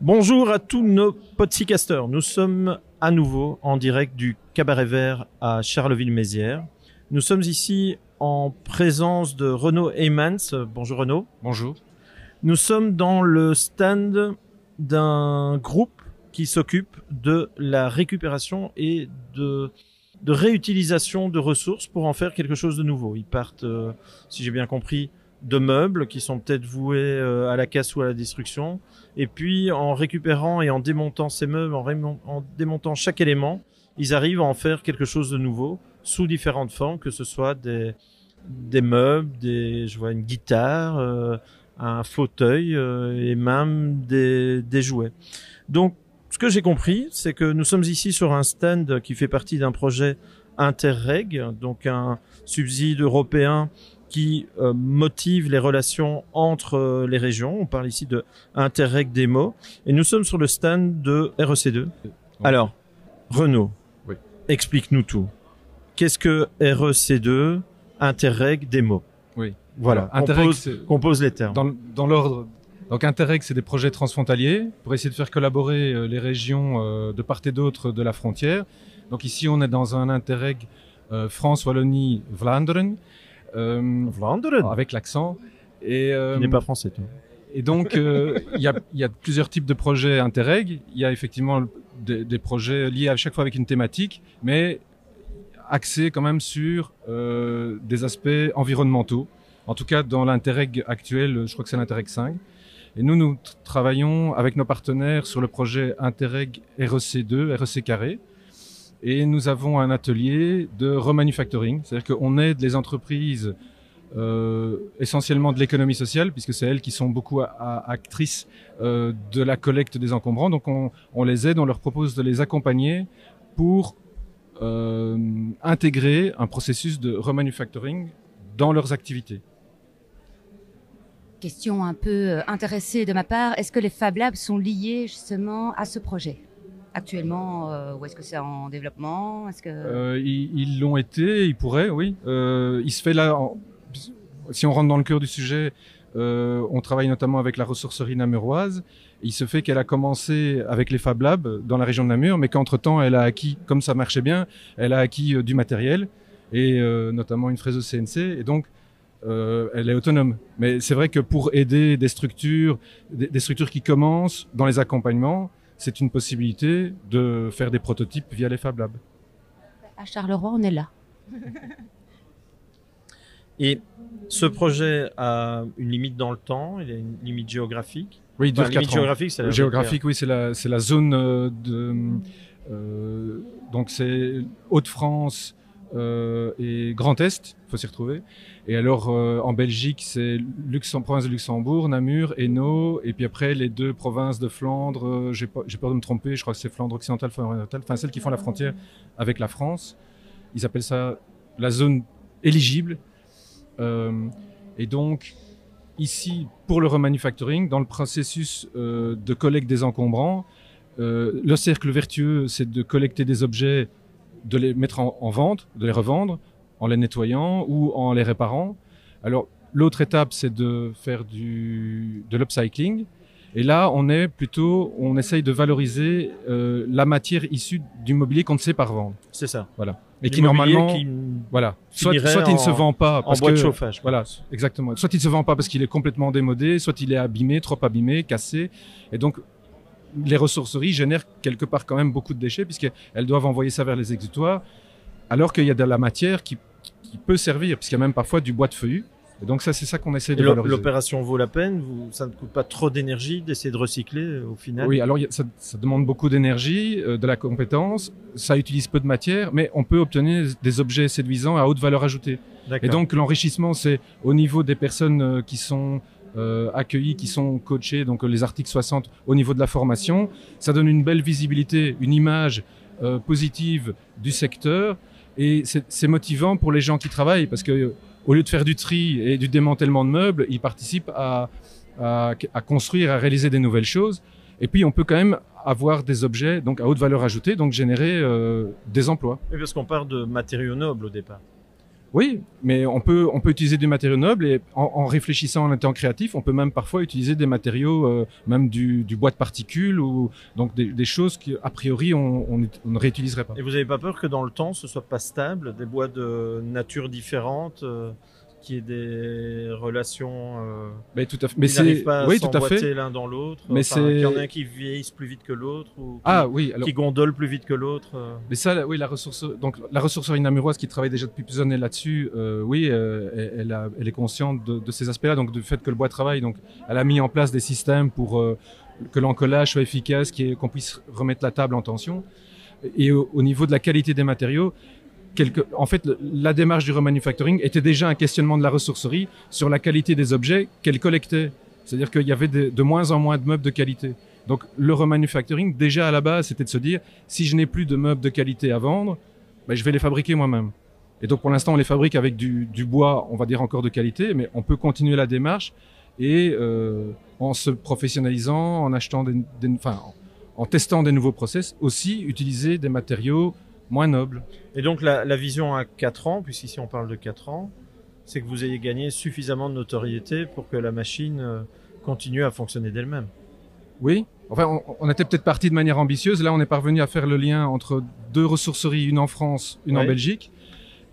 Bonjour à tous nos podcasters. Nous sommes à nouveau en direct du Cabaret Vert à Charleville-Mézières. Nous sommes ici en présence de Renaud Heymans. Bonjour Renaud. Bonjour. Nous sommes dans le stand d'un groupe qui s'occupe de la récupération et de, de réutilisation de ressources pour en faire quelque chose de nouveau. Ils partent, euh, si j'ai bien compris, de meubles qui sont peut-être voués euh, à la casse ou à la destruction. Et puis, en récupérant et en démontant ces meubles, en, démontant chaque élément, ils arrivent à en faire quelque chose de nouveau sous différentes formes, que ce soit des, des meubles, des, je vois une guitare, euh, un fauteuil et même des, des jouets. Donc, ce que j'ai compris, c'est que nous sommes ici sur un stand qui fait partie d'un projet Interreg, donc un subside européen qui euh, motive les relations entre euh, les régions. On parle ici de Interreg Demo. Et nous sommes sur le stand de REC2. Alors, Renaud, Oui. explique-nous tout. Qu'est-ce que REC2, Interreg Demo Oui. Voilà, Interreg, compose les termes. Dans, dans l'ordre. Donc Interreg, c'est des projets transfrontaliers pour essayer de faire collaborer euh, les régions euh, de part et d'autre de la frontière. Donc ici, on est dans un Interreg euh, France, Wallonie, Vlaanderen, euh, Vlaanderen, avec l'accent. Et, euh, tu n'es pas français, toi. et donc, euh, il y, a, y a plusieurs types de projets Interreg. Il y a effectivement des, des projets liés à chaque fois avec une thématique, mais axés quand même sur euh, des aspects environnementaux. En tout cas, dans l'Interreg actuel, je crois que c'est l'Interreg 5. Et nous, nous travaillons avec nos partenaires sur le projet Interreg REC2, REC carré. Et nous avons un atelier de remanufacturing, c'est-à-dire qu'on aide les entreprises euh, essentiellement de l'économie sociale, puisque c'est elles qui sont beaucoup actrices euh, de la collecte des encombrants. Donc on, on les aide, on leur propose de les accompagner pour euh, intégrer un processus de remanufacturing dans leurs activités. Question un peu euh, intéressée de ma part. Est-ce que les Fab Labs sont liés justement à ce projet? Actuellement euh, ou est-ce que c'est en développement? Est-ce que Euh, ils l'ont été, ils pourraient, oui. Il se fait là, si on rentre dans le cœur du sujet, on travaille notamment avec la ressourcerie namuroise. Il se fait qu'elle a commencé avec les Fab Labs dans la région de Namur, mais qu'entre-temps, elle a acquis, comme ça marchait bien, elle a acquis du matériel, et notamment une fraiseuse CNC, et donc euh, elle est autonome. Mais c'est vrai que pour aider des structures, des, des structures qui commencent dans les accompagnements, c'est une possibilité de faire des prototypes via les Fab Labs. à Charleroi, on est là. Et ce projet a une limite dans le temps, il a une limite géographique? Oui, il dure Enfin, ans. géographique, c'est la Géographique, oui, c'est la, c'est la zone euh, de. euh, donc c'est Hauts-de-France euh, et Grand Est, faut s'y retrouver. Et alors euh, en Belgique, c'est Luxem- province de Luxembourg, Namur, Hainaut, et puis après les deux provinces de Flandre. euh, J'ai peur de me tromper, je crois que c'est Flandre occidentale, Flandre orientale, enfin celles qui font la frontière avec la France. Ils appellent ça la zone éligible. Euh, et donc ici, pour le remanufacturing, dans le processus euh, de collecte des encombrants, euh, le cercle vertueux, c'est de collecter des objets, de les mettre en, en vente, de les revendre, en les nettoyant ou en les réparant. Alors, l'autre étape, c'est de faire du, de l'upcycling. Et là, on est plutôt, on essaye de valoriser euh, la matière issue du mobilier qu'on ne sait pas revendre. C'est ça. Voilà. Et qui normalement, qui- voilà, soit, il ne se en- vend pas en parce bois que de chauffage. voilà, exactement. Soit il se vend pas parce qu'il est complètement démodé, soit il est abîmé, trop abîmé, cassé. Et donc, les ressourceries génèrent quelque part quand même beaucoup de déchets puisqu'elles doivent envoyer ça vers les exutoires, alors qu'il y a de la matière qui, qui peut servir, puisqu'il y a même parfois du bois de feuillu. Et donc ça, c'est ça qu'on essaie de l'o- valoriser. L'opération vaut la peine, vous, ça ne coûte pas trop d'énergie d'essayer de recycler euh, au final? Oui, alors a- ça, ça demande beaucoup d'énergie, euh, de la compétence, ça utilise peu de matière, mais on peut obtenir des objets séduisants à haute valeur ajoutée. Et donc l'enrichissement, c'est au niveau des personnes euh, qui sont euh, accueillies, qui sont coachées, donc euh, les articles 60 au niveau de la formation. Ça donne une belle visibilité, une image euh, positive du secteur. Et c'est motivant pour les gens qui travaillent parce que au lieu de faire du tri et du démantèlement de meubles, ils participent à, à, construire, à réaliser des nouvelles choses. Et puis on peut quand même avoir des objets donc à haute valeur ajoutée, donc générer des emplois. Oui, parce qu'on part de matériaux nobles au départ. Oui, mais on peut, on peut utiliser du matériau noble et en, réfléchissant, en étant créatif, on peut même parfois utiliser des matériaux, euh, même du, du bois de particules ou donc des, des choses qui a priori on ne réutiliserait pas. Et vous n'avez pas peur que dans le temps, ce soit pas stable, des bois de nature différente, euh, qu'il y ait des relations euh, Mais tout à fait. Mais c'est, pas oui, tout à fait. l'un dans l'autre. Mais Enfin, c'est- qu'il y en a un qui vieillisse plus vite que l'autre ou qui, Ah oui, alors. qui gondole plus vite que l'autre. euh. Mais ça, oui, la ressource, donc la ressourcerie namuroise qui travaille déjà depuis plusieurs années là-dessus, euh, oui, euh, elle, elle a- elle est consciente de, de ces aspects-là, donc du fait que le bois travaille, donc elle a mis en place des systèmes pour euh, que l'encollage soit efficace, qu'on puisse remettre la table en tension. Et au, au niveau de la qualité des matériaux, en fait, la démarche du remanufacturing était déjà un questionnement de la ressourcerie sur la qualité des objets qu'elle collectait. C'est-à-dire qu'il y avait de, moins en moins de meubles de qualité. Donc le remanufacturing, déjà à la base, c'était de se dire, si je n'ai plus de meubles de qualité à vendre, ben, je vais les fabriquer moi-même. Et donc pour l'instant, on les fabrique avec du, bois, on va dire encore de qualité, mais on peut continuer la démarche et euh, en se professionnalisant, en achetant des, des- enfin, en, en testant des nouveaux process, aussi utiliser des matériaux moins nobles. Et donc la, la vision à 4 ans, puisqu'ici on parle de 4 ans, c'est que vous ayez gagné suffisamment de notoriété pour que la machine euh, continue à fonctionner d'elle-même. Oui. Enfin, on, on était peut-être parti de manière ambitieuse. Là, on est parvenu à faire le lien entre deux ressourceries, une en France, une en. Belgique,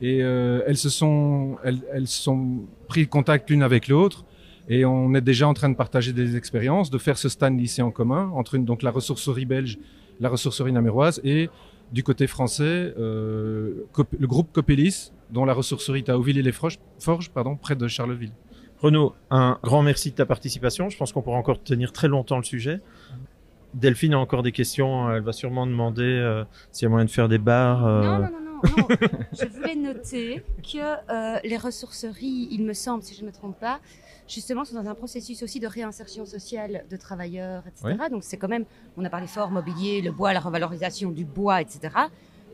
et euh, elles se sont, elles, elles sont pris contact l'une avec l'autre. Et on est déjà en train de partager des expériences, de faire ce stand ici en commun entre une, donc la ressourcerie belge, la ressourcerie namuroise et du côté français, euh, le groupe Copelis, dont la ressourcerie est à Auville-les-Forges, Forges, pardon, près de Charleville. Renaud, un grand merci de ta participation. Je pense qu'on pourra encore tenir très longtemps le sujet. Delphine a encore des questions. Elle va sûrement demander euh, s'il y a moyen de faire des bars. euh, Non, non, non, non, je voulais noter que euh, les ressourceries, il me semble, si je ne me trompe pas, justement, sont dans un processus aussi de réinsertion sociale de travailleurs, etc. Donc c'est quand même, on a parlé fort mobilier, le bois, la revalorisation du bois, etc.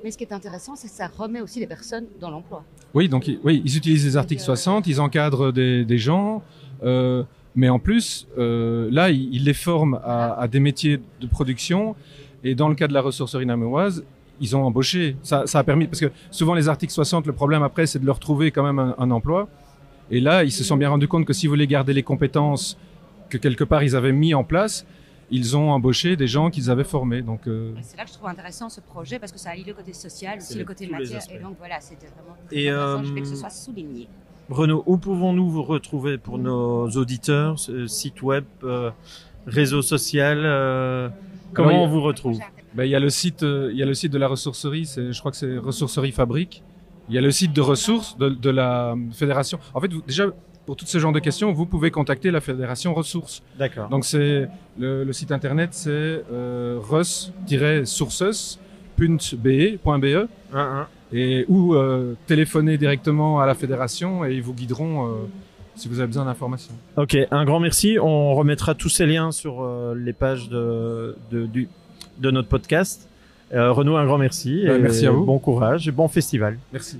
Mais ce qui est intéressant, c'est que ça remet aussi les personnes dans l'emploi. Oui, donc ils- oui, ils utilisent les articles Donc, euh, 60, ils encadrent des, des gens, euh, mais en plus, euh, là, ils, ils les forment à, à des métiers de production. Et dans le cas de la ressourcerie namuroise, ils ont embauché. Ça, ça a permis, parce que souvent les articles 60, le problème après, c'est de leur trouver quand même un, un emploi. Et là, ils se sont bien rendus compte que si vous voulez garder les compétences que quelque part ils avaient mis en place, ils ont embauché des gens qu'ils avaient formés. Donc, euh, C'est là que je trouve intéressant ce projet parce que ça allie le côté social, aussi le côté matière. Et donc voilà, c'était vraiment très Et, intéressant. euh, Je voulais que ce soit souligné. Renaud, où pouvons-nous vous retrouver pour nos auditeurs Site web, euh, réseau social euh, Comment Alors, on vous retrouve Ben, il y a le site, euh, il y a le site de la ressourcerie, c'est, je crois que c'est Ressourcerie Fabrique. Il y a le site de ressources de, de la fédération. En fait, vous- déjà, pour tout ce genre de questions, vous pouvez contacter la fédération ressources. D'accord. Donc, c'est le, le site internet, c'est euh, un. et ou euh, téléphoner directement à la fédération et ils vous guideront euh, si vous avez besoin d'informations. Ok, un grand merci. On remettra tous ces liens sur euh, les pages de, de, du, de notre podcast. Euh, Renaud, un grand merci. Et merci à vous. Bon courage et bon festival. Merci.